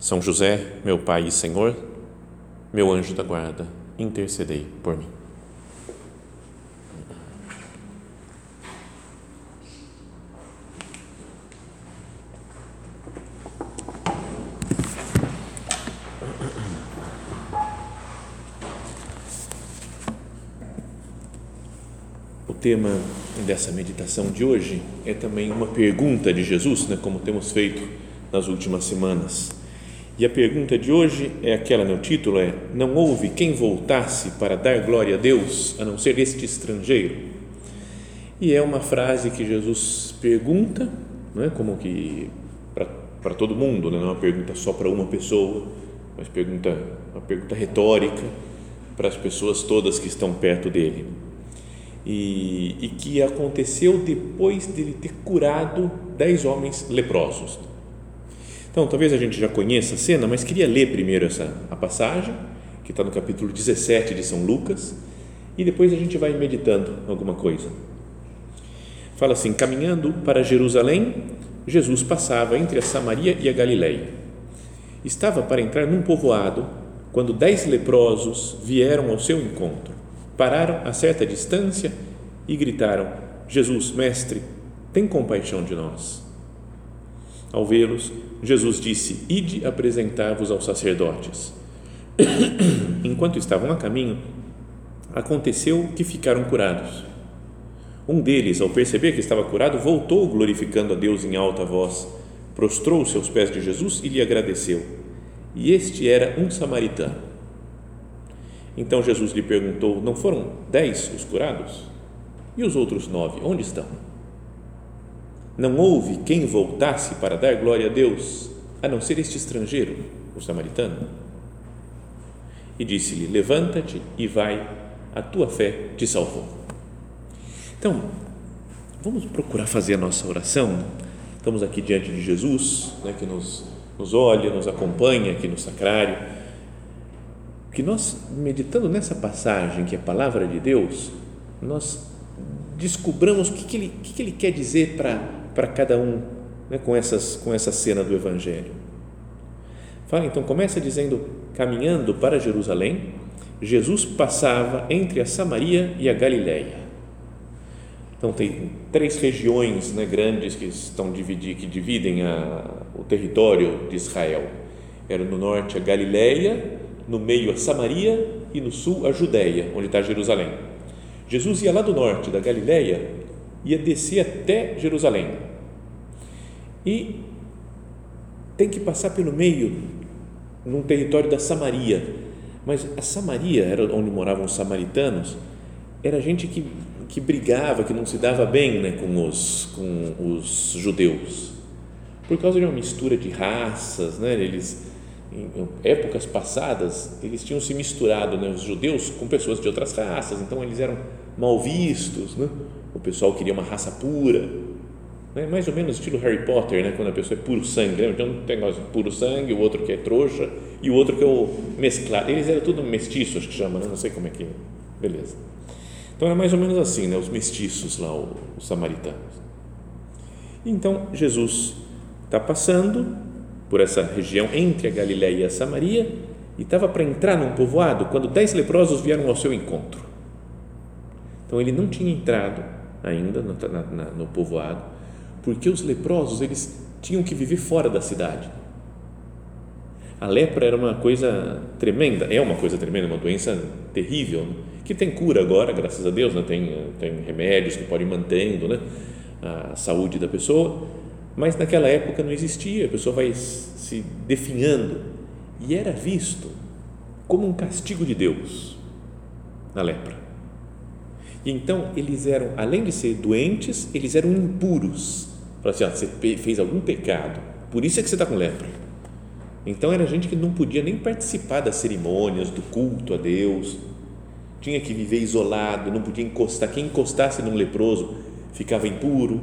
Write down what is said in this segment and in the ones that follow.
São José, meu Pai e Senhor, meu anjo da guarda, intercedei por mim. O tema dessa meditação de hoje é também uma pergunta de Jesus, né, como temos feito nas últimas semanas. E a pergunta de hoje é aquela, no título é: Não houve quem voltasse para dar glória a Deus, a não ser este estrangeiro? E é uma frase que Jesus pergunta, não é como que para todo mundo, né? não é uma pergunta só para uma pessoa, mas pergunta uma pergunta retórica para as pessoas todas que estão perto dele. E, e que aconteceu depois dele ter curado dez homens leprosos. Então, talvez a gente já conheça a cena, mas queria ler primeiro essa a passagem, que está no capítulo 17 de São Lucas, e depois a gente vai meditando alguma coisa. Fala assim: caminhando para Jerusalém, Jesus passava entre a Samaria e a Galileia. Estava para entrar num povoado quando dez leprosos vieram ao seu encontro, pararam a certa distância e gritaram: Jesus, mestre, tem compaixão de nós. Ao vê-los, Jesus disse: Ide apresentar-vos aos sacerdotes. Enquanto estavam a caminho, aconteceu que ficaram curados. Um deles, ao perceber que estava curado, voltou glorificando a Deus em alta voz, prostrou-se aos pés de Jesus e lhe agradeceu. E este era um samaritano. Então Jesus lhe perguntou: Não foram dez os curados? E os outros nove, onde estão? Não houve quem voltasse para dar glória a Deus, a não ser este estrangeiro, o samaritano. E disse-lhe: Levanta-te e vai, a tua fé te salvou. Então, vamos procurar fazer a nossa oração. Estamos aqui diante de Jesus, né, que nos, nos olha, nos acompanha aqui no sacrário. Que nós, meditando nessa passagem, que é a palavra de Deus, nós descobramos o que, que, ele, que, que ele quer dizer para para cada um né, com, essas, com essa cena do Evangelho. Fala, então, começa dizendo: caminhando para Jerusalém, Jesus passava entre a Samaria e a Galileia. Então, tem três regiões né, grandes que, estão dividir, que dividem a, o território de Israel. Era no norte a Galileia, no meio a Samaria e no sul a Judéia, onde está Jerusalém. Jesus ia lá do norte da Galileia, ia descer até Jerusalém e tem que passar pelo meio, num território da Samaria. Mas a Samaria, era onde moravam os samaritanos, era gente que, que brigava, que não se dava bem né, com, os, com os judeus, por causa de uma mistura de raças, né, eles, em épocas passadas, eles tinham se misturado, né, os judeus com pessoas de outras raças, então eles eram mal vistos, né? O pessoal queria uma raça pura, né? mais ou menos estilo Harry Potter, né? quando a pessoa é puro sangue, né? então tem negócio puro sangue, o outro que é trouxa e o outro que é o mesclado, eles eram tudo mestiços que chama, né? não sei como é que, beleza. Então é mais ou menos assim, né? os mestiços lá, os samaritanos. Então Jesus está passando por essa região entre a Galiléia e a Samaria e estava para entrar num povoado quando dez leprosos vieram ao seu encontro. Então ele não tinha entrado ainda no, na, no povoado porque os leprosos eles tinham que viver fora da cidade. A lepra era uma coisa tremenda, é uma coisa tremenda, uma doença terrível, né? que tem cura agora, graças a Deus, né? tem, tem remédios que podem mantendo né? a saúde da pessoa, mas naquela época não existia, a pessoa vai se definhando e era visto como um castigo de Deus na lepra. Então eles eram, além de ser doentes, eles eram impuros Fala assim, ó, você fez algum pecado, por isso é que você está com lepra. Então era gente que não podia nem participar das cerimônias, do culto a Deus, tinha que viver isolado, não podia encostar. Quem encostasse num leproso ficava impuro.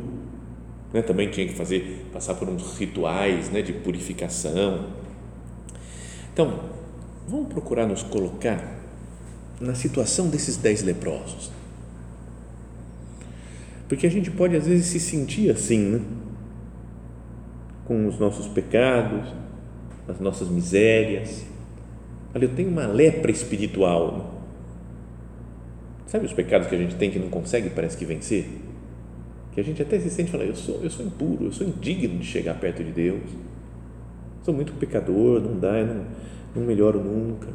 Né? Também tinha que fazer, passar por uns rituais né, de purificação. Então, vamos procurar nos colocar na situação desses dez leprosos. Porque a gente pode às vezes se sentir assim, né? com os nossos pecados, as nossas misérias. Olha, eu tenho uma lepra espiritual. Né? Sabe os pecados que a gente tem que não consegue, parece que vencer? Que a gente até se sente falando, eu sou, eu sou impuro, eu sou indigno de chegar perto de Deus. Sou muito pecador, não dá, eu não, não melhoro nunca.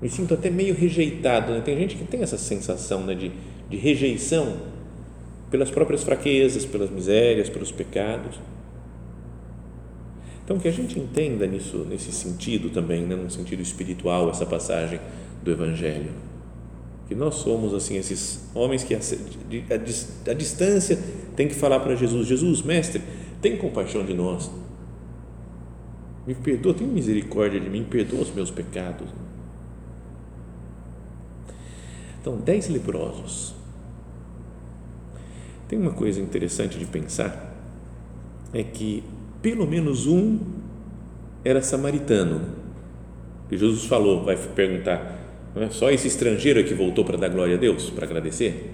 Me sinto até meio rejeitado. Né? Tem gente que tem essa sensação né, de, de rejeição pelas próprias fraquezas, pelas misérias, pelos pecados. Então, que a gente entenda nisso, nesse sentido também, né, no sentido espiritual, essa passagem do Evangelho que nós somos assim esses homens que a, a, a distância tem que falar para Jesus, Jesus, mestre, tem compaixão de nós, me perdoa, tem misericórdia de mim, perdoa os meus pecados. Então, dez leprosos. Tem uma coisa interessante de pensar, é que pelo menos um era samaritano. E Jesus falou, vai perguntar, não é só esse estrangeiro que voltou para dar glória a Deus, para agradecer.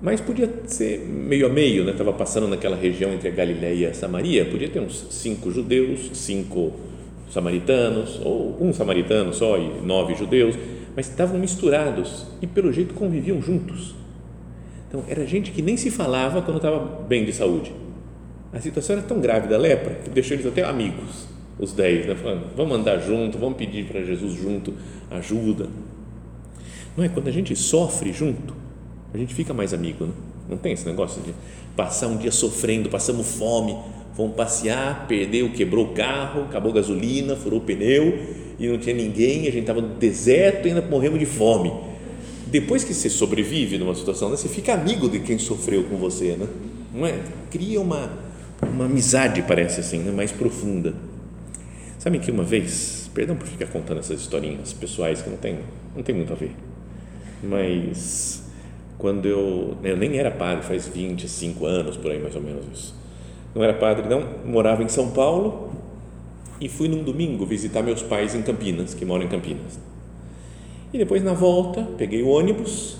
Mas podia ser meio a meio, né? Estava passando naquela região entre a Galiléia e a Samaria, podia ter uns cinco judeus, cinco samaritanos, ou um samaritano só e nove judeus, mas estavam misturados e pelo jeito conviviam juntos. Então era gente que nem se falava quando estava bem de saúde. A situação era tão grave da lepra que deixou eles até amigos os dez, né? Falando, vamos andar junto, vamos pedir para Jesus junto ajuda. Não é? Quando a gente sofre junto, a gente fica mais amigo, né? Não tem esse negócio de passar um dia sofrendo, passamos fome, vamos passear, perdeu, quebrou o carro, acabou a gasolina, furou o pneu e não tinha ninguém, a gente estava no deserto e ainda morremos de fome. Depois que você sobrevive numa situação dessa, você fica amigo de quem sofreu com você, né? Não é? Cria uma, uma amizade, parece assim, né? mais profunda. Sabe que uma vez, perdão por ficar contando essas historinhas pessoais que não tem, não tem muito a ver, mas quando eu, eu nem era padre, faz 25 anos por aí mais ou menos isso, não era padre não, morava em São Paulo e fui num domingo visitar meus pais em Campinas, que moram em Campinas. E depois na volta, peguei o ônibus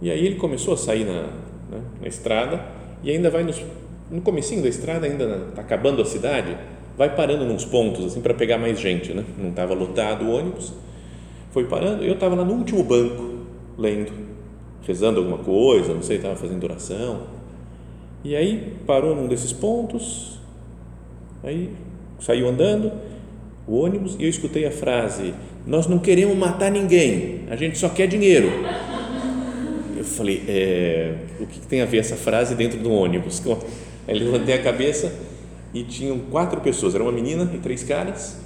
e aí ele começou a sair na, né, na estrada e ainda vai nos, no comecinho da estrada, ainda está acabando a cidade, vai parando nos pontos assim para pegar mais gente, né? Não estava lotado o ônibus, foi parando. Eu estava lá no último banco lendo, rezando alguma coisa, não sei, estava fazendo oração. E aí parou num desses pontos, aí saiu andando o ônibus e eu escutei a frase: Nós não queremos matar ninguém, a gente só quer dinheiro. Eu falei: é, O que tem a ver essa frase dentro do ônibus? Aí levantei a cabeça e tinham quatro pessoas, era uma menina e três caras,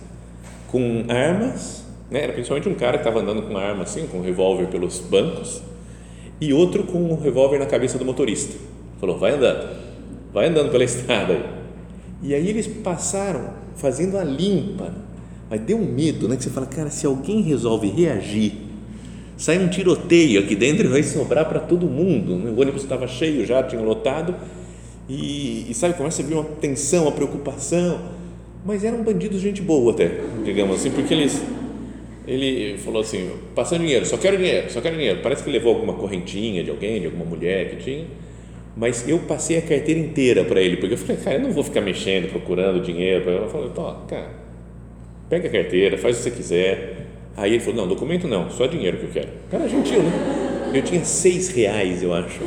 com armas, né? era principalmente um cara que estava andando com arma assim, com um revólver pelos bancos, e outro com um revólver na cabeça do motorista. Falou, vai andando, vai andando pela estrada aí. E aí eles passaram fazendo a limpa, mas deu um medo, né? Que você fala, cara, se alguém resolve reagir, sai um tiroteio aqui dentro e vai sobrar para todo mundo. Né? O ônibus estava cheio já, tinha lotado, e, e sabe, começa a vir uma tensão, uma preocupação, mas eram bandidos gente boa até, digamos assim, porque eles ele falou assim, passando dinheiro, só quero dinheiro, só quero dinheiro. Parece que levou alguma correntinha de alguém, de alguma mulher que tinha, mas eu passei a carteira inteira para ele, porque eu falei, cara, eu não vou ficar mexendo, procurando dinheiro. Eu falei, Tó, cara, pega a carteira, faz o que você quiser. Aí ele falou, não, documento não, só dinheiro que eu quero. Cara, gentil, né? Eu tinha seis reais, eu acho.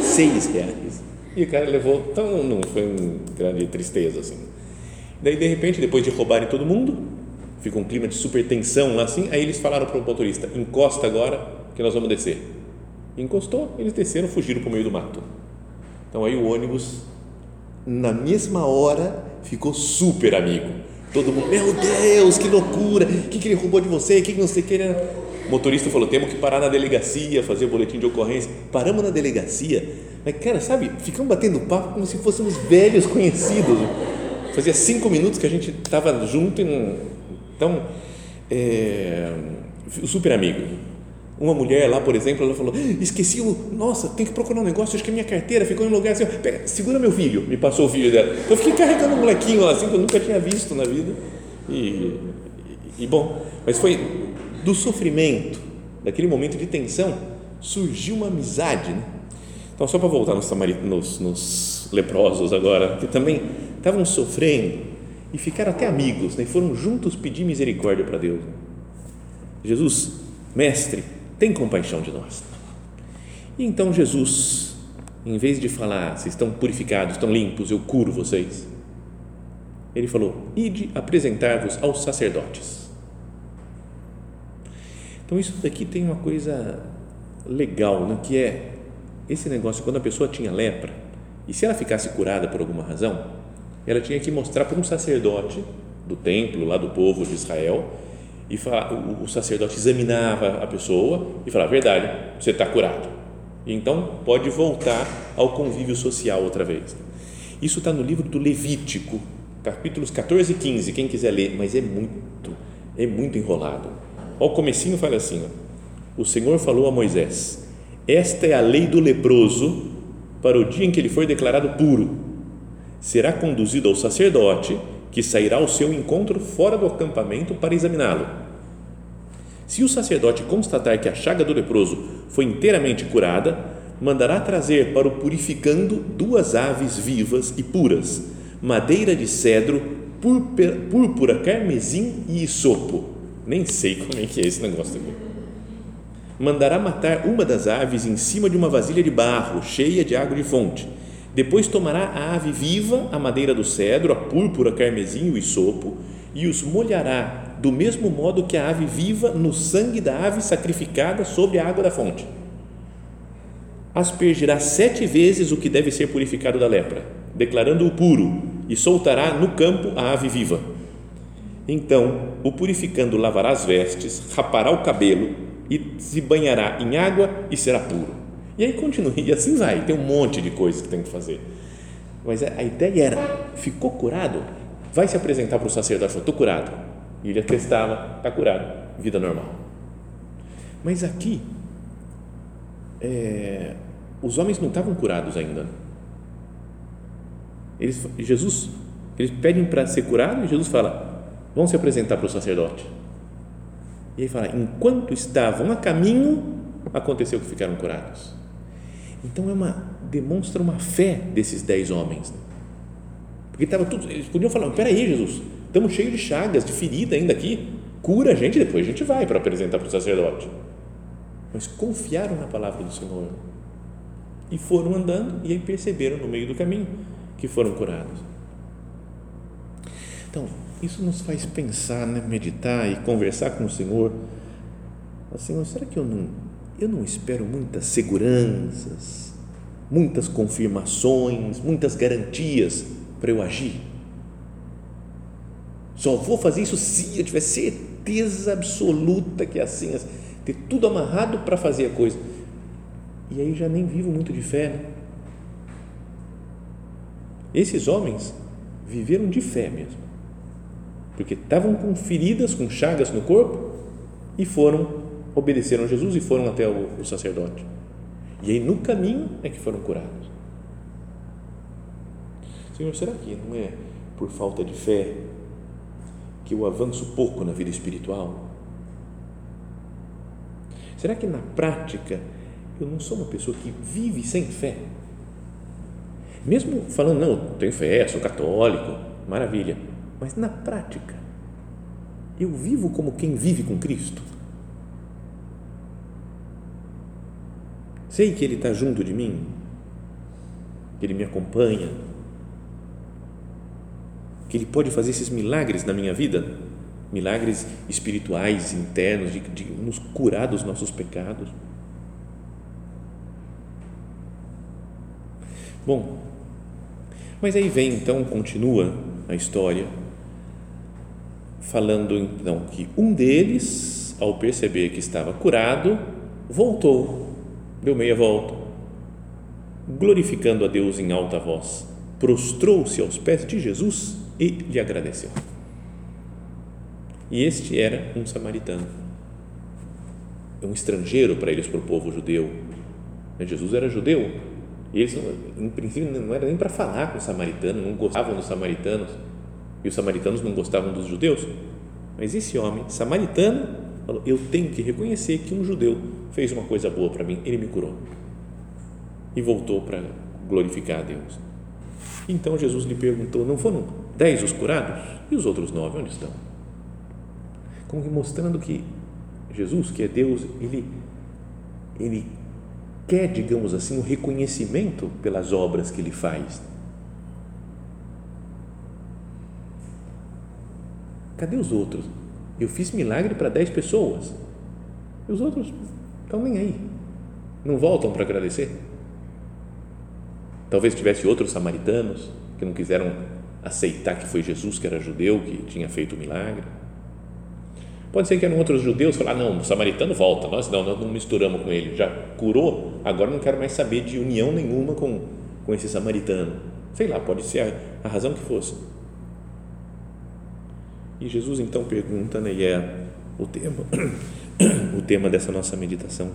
Seis reais. E o cara levou, tão, não foi uma grande tristeza assim. Daí, de repente, depois de roubarem todo mundo, fica um clima de super tensão lá assim, aí eles falaram para o motorista, encosta agora que nós vamos descer. Encostou, eles desceram, fugiram para o meio do mato. Então aí o ônibus, na mesma hora, ficou super amigo. Todo mundo, meu Deus, que loucura, o que, que ele roubou de você, o que, que não sei o que. Ele... O motorista falou, temos que parar na delegacia, fazer o boletim de ocorrência. Paramos na delegacia, mas, cara, sabe, ficamos batendo papo como se fôssemos velhos conhecidos. fazia cinco minutos que a gente estava junto e não, então é, super amigo. Uma mulher lá, por exemplo, ela falou: esqueci o, nossa, tem que procurar um negócio, acho que a minha carteira ficou em um lugar assim, pega, segura meu filho, me passou o filho dela. Eu fiquei carregando um molequinho lá assim que eu nunca tinha visto na vida e, e, e bom, mas foi do sofrimento, daquele momento de tensão, surgiu uma amizade, né? Então, só para voltar nos, nos, nos leprosos agora, que também estavam sofrendo e ficaram até amigos, né? foram juntos pedir misericórdia para Deus. Jesus, mestre, tem compaixão de nós. E então Jesus, em vez de falar, vocês estão purificados, estão limpos, eu curo vocês, ele falou: ide apresentar-vos aos sacerdotes. Então, isso daqui tem uma coisa legal, né? que é esse negócio, quando a pessoa tinha lepra, e se ela ficasse curada por alguma razão, ela tinha que mostrar para um sacerdote do templo, lá do povo de Israel, e falar, o, o sacerdote examinava a pessoa e falava: verdade, você está curado. Então pode voltar ao convívio social outra vez. Isso está no livro do Levítico, capítulos 14 e 15, quem quiser ler, mas é muito, é muito enrolado. Ao comecinho fala assim: ó, o Senhor falou a Moisés: esta é a lei do leproso para o dia em que ele for declarado puro. Será conduzido ao sacerdote, que sairá ao seu encontro fora do acampamento para examiná-lo. Se o sacerdote constatar que a chaga do leproso foi inteiramente curada, mandará trazer para o purificando duas aves vivas e puras, madeira de cedro, púrpura, carmesim e isopo. Nem sei como é que é esse negócio aqui mandará matar uma das aves em cima de uma vasilha de barro cheia de água de fonte. Depois tomará a ave viva, a madeira do cedro, a púrpura, carmesim e o isopo, e os molhará do mesmo modo que a ave viva no sangue da ave sacrificada sobre a água da fonte. Aspergirá sete vezes o que deve ser purificado da lepra, declarando-o puro, e soltará no campo a ave viva. Então, o purificando lavará as vestes, rapará o cabelo, e se banhará em água e será puro. E aí continua, e assim vai, tem um monte de coisas que tem que fazer. Mas a ideia era, ficou curado, vai se apresentar para o sacerdote, falou, estou curado. E ele atestava, está curado, vida normal. Mas aqui, é, os homens não estavam curados ainda. Eles, Jesus, eles pedem para ser curado e Jesus fala, vão se apresentar para o sacerdote. E aí fala: enquanto estavam a caminho, aconteceu que ficaram curados. Então é uma demonstra uma fé desses dez homens, né? porque estava tudo. Eles podiam falar: espera aí, Jesus, estamos cheios de chagas, de ferida ainda aqui. Cura a gente, depois a gente vai para apresentar para o sacerdote. Mas confiaram na palavra do Senhor e foram andando e aí perceberam no meio do caminho que foram curados. Então, isso nos faz pensar, né? meditar e conversar com o Senhor. Senhor, será que eu não, eu não espero muitas seguranças, muitas confirmações, muitas garantias para eu agir? Só vou fazer isso se eu tiver certeza absoluta que é assim, assim ter tudo amarrado para fazer a coisa. E aí já nem vivo muito de fé. Né? Esses homens viveram de fé mesmo porque estavam com feridas, com chagas no corpo e foram, obedeceram a Jesus e foram até o, o sacerdote. E aí no caminho é que foram curados. Senhor, será que não é por falta de fé que eu avanço pouco na vida espiritual? Será que na prática eu não sou uma pessoa que vive sem fé? Mesmo falando, não, tenho fé, sou católico, maravilha mas na prática, eu vivo como quem vive com Cristo? Sei que Ele está junto de mim, que Ele me acompanha, que Ele pode fazer esses milagres na minha vida, milagres espirituais, internos, de, de nos curar dos nossos pecados. Bom, mas aí vem então, continua a história falando então que um deles, ao perceber que estava curado, voltou, deu meia volta, glorificando a Deus em alta voz, prostrou-se aos pés de Jesus e lhe agradeceu. E este era um samaritano, um estrangeiro para eles, para o povo judeu. Jesus era judeu, e eles, em princípio, não era nem para falar com o samaritano, não gostavam dos samaritanos, e os samaritanos não gostavam dos judeus. Mas esse homem, samaritano, falou: Eu tenho que reconhecer que um judeu fez uma coisa boa para mim, ele me curou. E voltou para glorificar a Deus. Então Jesus lhe perguntou: Não foram dez os curados? E os outros nove, onde estão? Como que mostrando que Jesus, que é Deus, ele, ele quer, digamos assim, um reconhecimento pelas obras que ele faz. Cadê os outros? Eu fiz milagre para dez pessoas. E os outros estão nem aí. Não voltam para agradecer. Talvez tivesse outros samaritanos que não quiseram aceitar que foi Jesus que era judeu que tinha feito o milagre. Pode ser que eram outros judeus falar não, o samaritano volta, nós não, nós não misturamos com ele, já curou, agora não quero mais saber de união nenhuma com, com esse samaritano. Sei lá, pode ser a, a razão que fosse. E Jesus então pergunta, né, e é o tema, o tema dessa nossa meditação.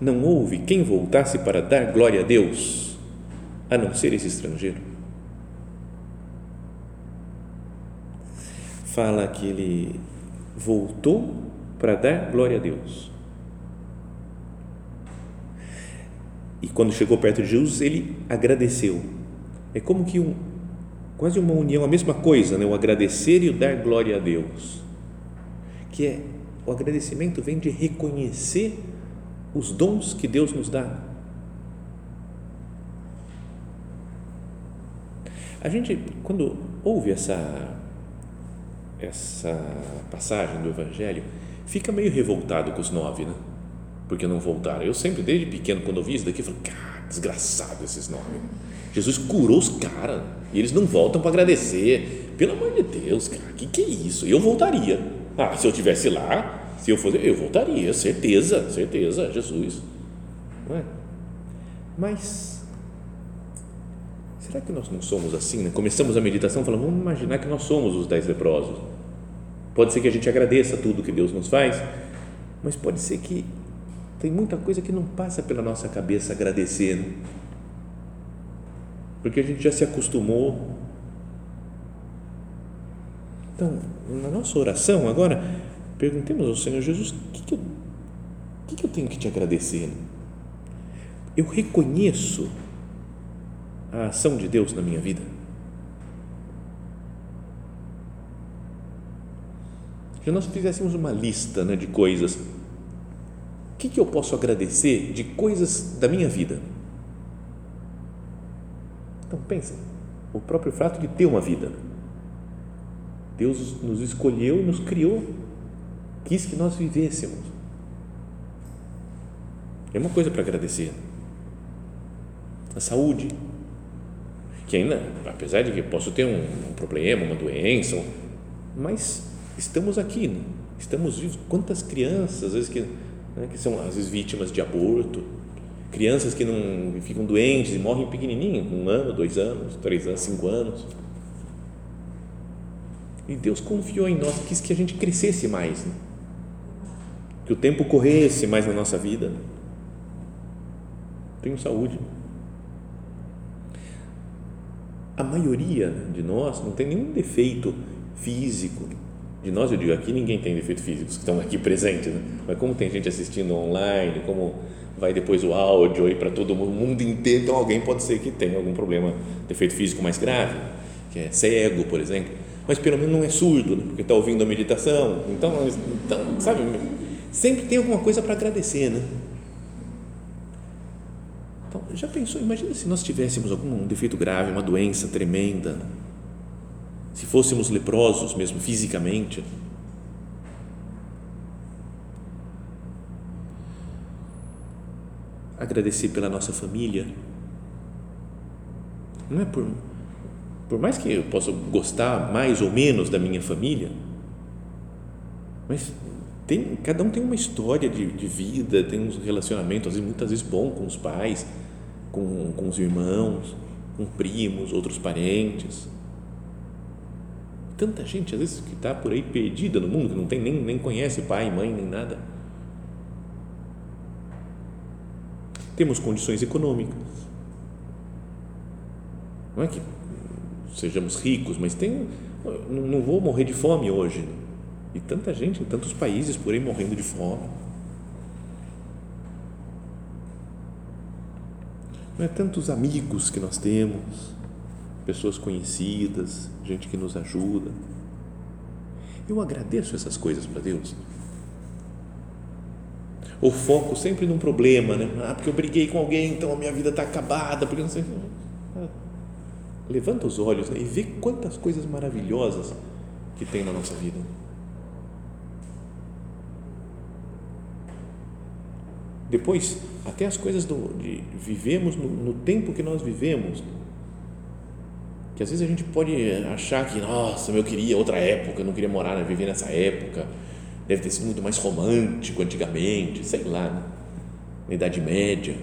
Não houve quem voltasse para dar glória a Deus, a não ser esse estrangeiro? Fala que ele voltou para dar glória a Deus. E quando chegou perto de Jesus, ele agradeceu. É como que um, quase uma união, a mesma coisa, né? o agradecer e o dar glória a Deus. Que é, o agradecimento vem de reconhecer os dons que Deus nos dá. A gente, quando ouve essa essa passagem do Evangelho, fica meio revoltado com os nove, né? Porque não voltaram. Eu sempre, desde pequeno, quando eu vi isso daqui, cara, desgraçado esses nove. Jesus curou os caras e eles não voltam para agradecer. Pelo amor de Deus, cara, que que é isso? Eu voltaria. Ah, se eu tivesse lá, se eu fosse, eu voltaria, certeza, certeza, Jesus. Não é? Mas será que nós não somos assim? Né? Começamos a meditação falando, vamos imaginar que nós somos os dez leprosos. Pode ser que a gente agradeça tudo que Deus nos faz, mas pode ser que tem muita coisa que não passa pela nossa cabeça agradecer, né? porque a gente já se acostumou. Então, na nossa oração agora, perguntemos ao Senhor Jesus: o que, que, eu, que, que eu tenho que te agradecer? Eu reconheço a ação de Deus na minha vida? Se nós fizéssemos uma lista né, de coisas, que, que eu posso agradecer de coisas da minha vida? Então, pensa, o próprio fato de ter uma vida. Deus nos escolheu, nos criou, quis que nós vivêssemos. É uma coisa para agradecer. A saúde, que ainda, apesar de que posso ter um, um problema, uma doença, mas estamos aqui, estamos vivos. Quantas crianças, às vezes, que, né, que são às vezes vítimas de aborto, crianças que não ficam doentes e morrem pequenininhas, um ano, dois anos, três anos, cinco anos. E Deus confiou em nós, quis que a gente crescesse mais, né? que o tempo corresse mais na nossa vida. Tenho saúde a maioria de nós não tem nenhum defeito físico. De nós, eu digo aqui, ninguém tem defeito físico, que estão aqui presentes, né? mas como tem gente assistindo online, como vai depois o áudio aí para todo mundo, mundo inteiro, então alguém pode ser que tenha algum problema, defeito físico mais grave, que é cego, por exemplo, mas pelo menos não é surdo, né? porque está ouvindo a meditação, então, então sabe, sempre tem alguma coisa para agradecer, né? Então, já pensou? Imagina se nós tivéssemos algum defeito grave, uma doença tremenda, se fôssemos leprosos mesmo fisicamente. Agradecer pela nossa família. Não é por, por mais que eu possa gostar mais ou menos da minha família, mas tem, cada um tem uma história de, de vida, tem uns relacionamentos, vezes, muitas vezes bom com os pais, com, com os irmãos, com primos, outros parentes. Tanta gente, às vezes, que está por aí perdida no mundo, que não tem nem, nem conhece pai, mãe, nem nada. Temos condições econômicas. Não é que sejamos ricos, mas tem, não vou morrer de fome hoje. E tanta gente em tantos países por aí morrendo de fome. Não é tantos amigos que nós temos, pessoas conhecidas, gente que nos ajuda. Eu agradeço essas coisas para Deus. O foco sempre num problema, né? Ah, porque eu briguei com alguém, então a minha vida está acabada, porque não sei. Ah, levanta os olhos né? e vê quantas coisas maravilhosas que tem na nossa vida. Depois, até as coisas do, de vivemos no, no, tempo que nós vivemos, que às vezes a gente pode achar que, nossa, eu queria outra época, eu não queria morar, viver nessa época, deve ter sido muito mais romântico antigamente, sei lá, né? na Idade Média.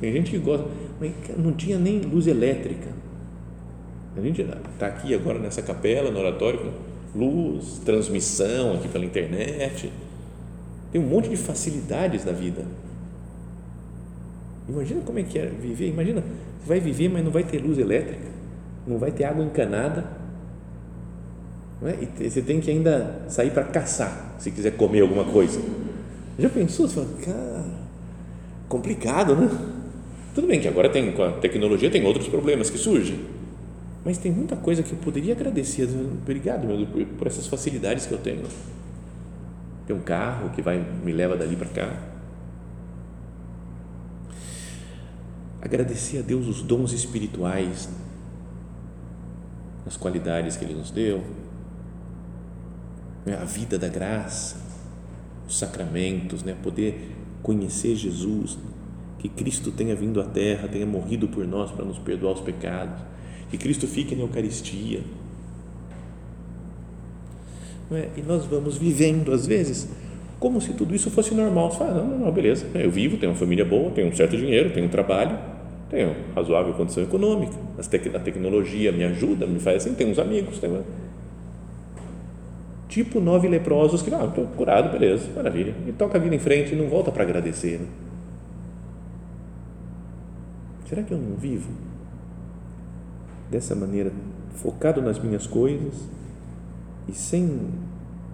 Tem gente que gosta, mas não tinha nem luz elétrica. A gente está aqui agora nessa capela, no oratório, com luz, transmissão aqui pela internet. Tem um monte de facilidades da vida Imagina como é que é viver. Imagina, você vai viver, mas não vai ter luz elétrica, não vai ter água encanada. É? E você tem que ainda sair para caçar, se quiser comer alguma coisa. Já pensou? Você fala, cara, complicado, né? Tudo bem que agora tem, com a tecnologia tem outros problemas que surgem, mas tem muita coisa que eu poderia agradecer. Obrigado, meu, por, por essas facilidades que eu tenho. Tem um carro que vai me leva dali para cá agradecer a Deus os dons espirituais, as qualidades que Ele nos deu, né, a vida da graça, os sacramentos, né? poder conhecer Jesus, que Cristo tenha vindo à terra, tenha morrido por nós para nos perdoar os pecados, que Cristo fique na Eucaristia. É? E nós vamos vivendo, às vezes, como se tudo isso fosse normal. Você fala, não, não, não, beleza, eu vivo, tenho uma família boa, tenho um certo dinheiro, tenho um trabalho, tenho razoável condição econômica, a tecnologia me ajuda, me faz assim, tenho uns amigos, tenho... tipo nove leprosos que, ah, estou curado, beleza, maravilha, e toca a vida em frente e não volta para agradecer. Né? Será que eu não vivo dessa maneira, focado nas minhas coisas e sem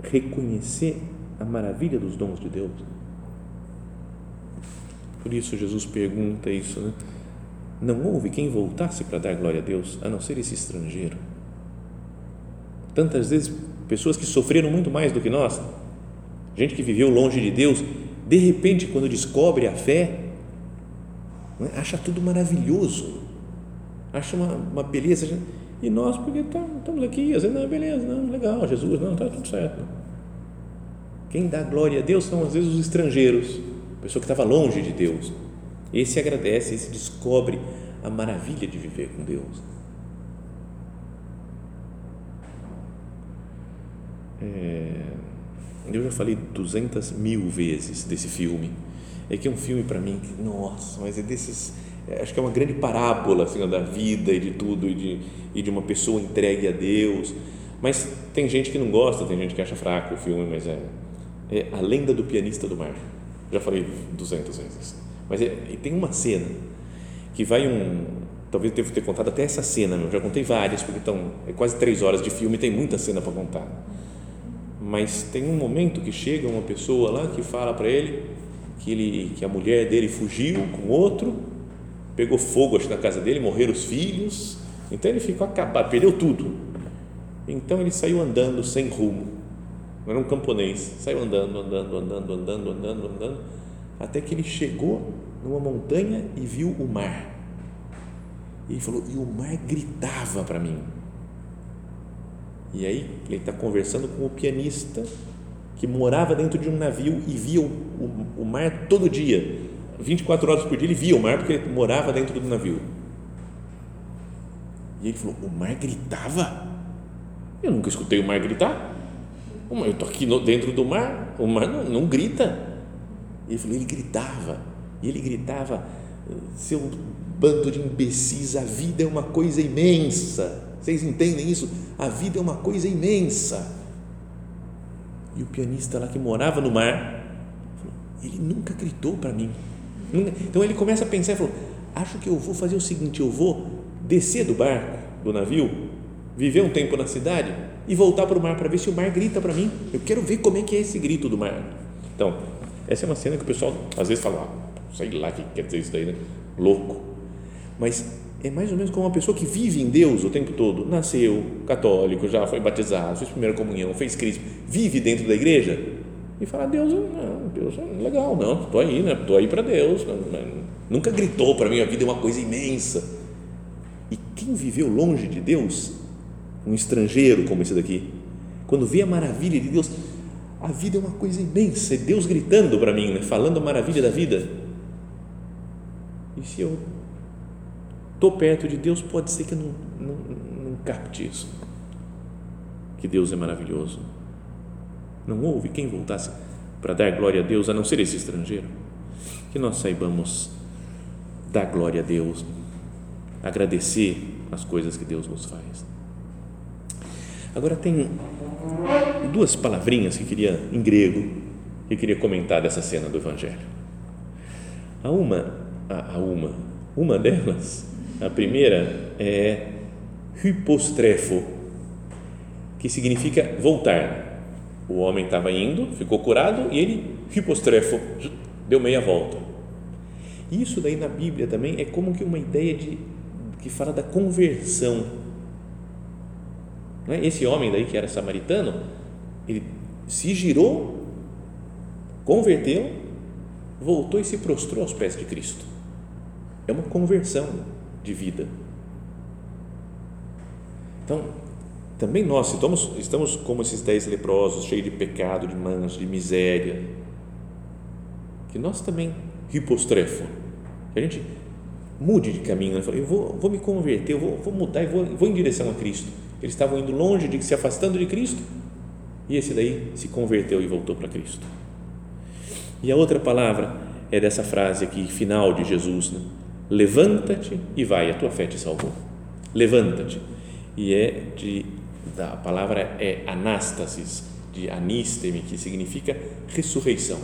reconhecer a maravilha dos dons de Deus? Por isso Jesus pergunta isso, né? Não houve quem voltasse para dar glória a Deus, a não ser esse estrangeiro. Tantas vezes, pessoas que sofreram muito mais do que nós, gente que viveu longe de Deus, de repente, quando descobre a fé, né, acha tudo maravilhoso, acha uma, uma beleza. E nós, porque estamos aqui, às vezes, não, beleza, não, legal, Jesus, não, está tudo certo. Quem dá glória a Deus são, às vezes, os estrangeiros, pessoa que estava longe de Deus esse agradece, esse descobre a maravilha de viver com Deus. É, eu já falei 200 mil vezes desse filme. É que é um filme para mim que, nossa, mas é desses. É, acho que é uma grande parábola assim, da vida e de tudo, e de, e de uma pessoa entregue a Deus. Mas tem gente que não gosta, tem gente que acha fraco o filme, mas é, é A Lenda do Pianista do Mar. Já falei 200 vezes. Mas é, tem uma cena que vai um. Talvez eu devo ter contado até essa cena, eu já contei várias, porque estão é quase três horas de filme, tem muita cena para contar. Mas tem um momento que chega uma pessoa lá que fala para ele que, ele que a mulher dele fugiu com outro, pegou fogo acho, na casa dele, morreram os filhos, então ele ficou acabado, perdeu tudo. Então ele saiu andando sem rumo, era um camponês, saiu andando, andando, andando, andando, andando, andando até que ele chegou numa montanha e viu o mar. E ele falou: e o mar gritava para mim. E aí ele está conversando com o pianista que morava dentro de um navio e via o, o, o, mar todo dia, 24 horas por dia ele via o mar porque ele morava dentro do navio. E ele falou: o mar gritava? Eu nunca escutei o mar gritar. Eu estou aqui dentro do mar, o mar não, não grita. Ele falou, ele gritava, e ele gritava, seu bando de imbecis, a vida é uma coisa imensa. Vocês entendem isso? A vida é uma coisa imensa. E o pianista lá que morava no mar, ele nunca gritou para mim. Então ele começa a pensar e falou: Acho que eu vou fazer o seguinte: eu vou descer do barco, do navio, viver um tempo na cidade e voltar para o mar para ver se o mar grita para mim. Eu quero ver como é que é esse grito do mar. Então, essa é uma cena que o pessoal às vezes fala, sei lá o que quer dizer isso daí, né? Louco. Mas é mais ou menos como uma pessoa que vive em Deus o tempo todo, nasceu católico, já foi batizado, fez primeira comunhão, fez Cristo, vive dentro da igreja e fala, Deus, não, Deus é legal, não, estou aí, né? Estou aí para Deus. Não, não, nunca gritou para mim, a vida é uma coisa imensa. E quem viveu longe de Deus, um estrangeiro como esse daqui, quando vê a maravilha de Deus, a vida é uma coisa imensa, é Deus gritando para mim, né? falando a maravilha da vida. E se eu estou perto de Deus, pode ser que eu não, não, não capte isso. Que Deus é maravilhoso. Não houve quem voltasse para dar glória a Deus a não ser esse estrangeiro. Que nós saibamos dar glória a Deus, agradecer as coisas que Deus nos faz. Agora tem duas palavrinhas que queria em grego que queria comentar dessa cena do Evangelho. A uma, a, a uma, uma delas, a primeira é hypostrefo, que significa voltar. O homem estava indo, ficou curado e ele hypostrefo, deu meia volta. Isso daí na Bíblia também é como que uma ideia de que fala da conversão. É? Esse homem daí que era samaritano, ele se girou, converteu, voltou e se prostrou aos pés de Cristo. É uma conversão de vida. Então, também nós estamos, estamos como esses dez leprosos, cheios de pecado, de mancha, de miséria, que nós também, hipostrefo, que a gente mude de caminho, né? eu vou, vou me converter, eu vou, vou mudar e vou, vou em direção a Cristo. Eles estavam indo longe, de se afastando de Cristo, e esse daí se converteu e voltou para Cristo. E a outra palavra é dessa frase aqui, final de Jesus: né? Levanta-te e vai, a tua fé te salvou. Levanta-te. E é de, a palavra é anástasis, de anisteme, que significa ressurreição.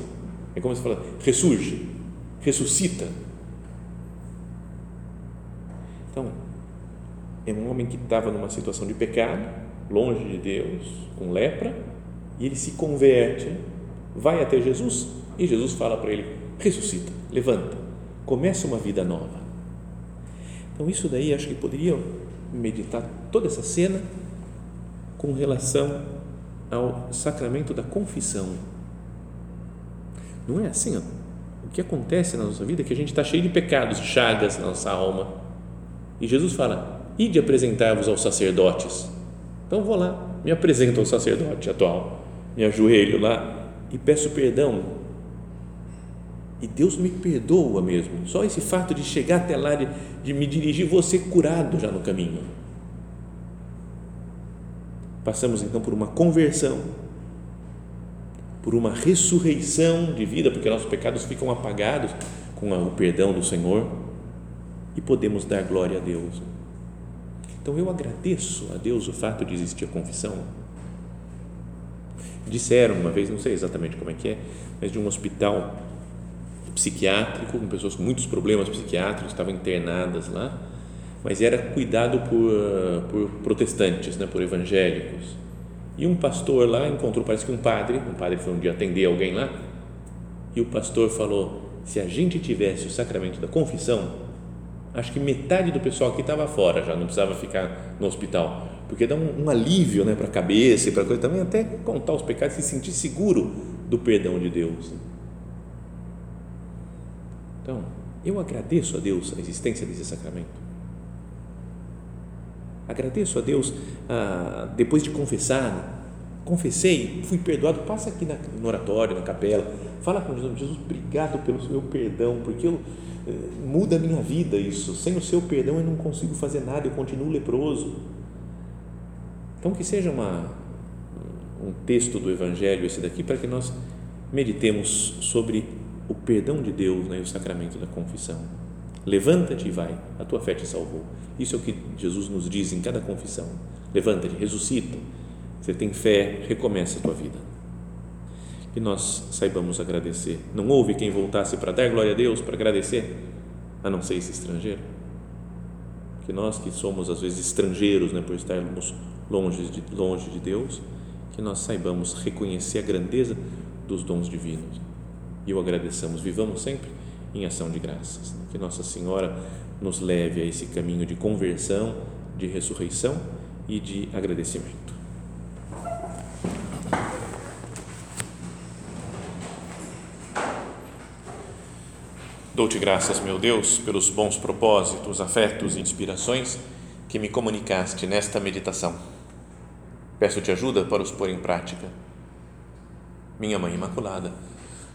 É como se fala, ressurge, ressuscita. Então, é um homem que estava numa situação de pecado, longe de Deus, com lepra, e ele se converte, vai até Jesus e Jesus fala para ele: ressuscita, levanta, começa uma vida nova. Então, isso daí acho que poderiam meditar toda essa cena com relação ao sacramento da confissão. Não é assim? O que acontece na nossa vida é que a gente está cheio de pecados, chagas na nossa alma. E Jesus fala: ide apresentar-vos aos sacerdotes. Então vou lá, me apresento ao sacerdote atual, me ajoelho lá e peço perdão. E Deus me perdoa mesmo. Só esse fato de chegar até lá, de, de me dirigir, ser curado já no caminho. Passamos então por uma conversão, por uma ressurreição de vida, porque nossos pecados ficam apagados com o perdão do Senhor e podemos dar glória a Deus. Então eu agradeço a Deus o fato de existir a confissão. Disseram uma vez, não sei exatamente como é que é, mas de um hospital psiquiátrico com pessoas com muitos problemas psiquiátricos estavam internadas lá, mas era cuidado por, por protestantes, né, por evangélicos. E um pastor lá encontrou, parece que um padre, um padre foi um dia atender alguém lá, e o pastor falou: se a gente tivesse o sacramento da confissão, acho que metade do pessoal aqui estava fora, já não precisava ficar no hospital, porque dá um, um alívio né, para a cabeça e para coisa também, até contar os pecados e se sentir seguro do perdão de Deus. Então, eu agradeço a Deus a existência desse sacramento. Agradeço a Deus ah, depois de confessar, confessei, fui perdoado, passa aqui na, no oratório, na capela, fala com Jesus, Jesus, obrigado pelo seu perdão, porque eu muda a minha vida isso. Sem o seu perdão eu não consigo fazer nada, eu continuo leproso. Então que seja uma, um texto do Evangelho esse daqui para que nós meditemos sobre o perdão de Deus né, e o sacramento da confissão. Levanta-te e vai, a tua fé te salvou. Isso é o que Jesus nos diz em cada confissão. Levanta-te, ressuscita. Você tem fé, recomeça a tua vida. Que nós saibamos agradecer. Não houve quem voltasse para dar glória a Deus, para agradecer, a não ser esse estrangeiro. Que nós que somos às vezes estrangeiros, né, por estarmos longe de, longe de Deus, que nós saibamos reconhecer a grandeza dos dons divinos e o agradeçamos. Vivamos sempre em ação de graças. Que Nossa Senhora nos leve a esse caminho de conversão, de ressurreição e de agradecimento. Dou-te graças, meu Deus, pelos bons propósitos, afetos e inspirações que me comunicaste nesta meditação. Peço-te ajuda para os pôr em prática. Minha Mãe Imaculada,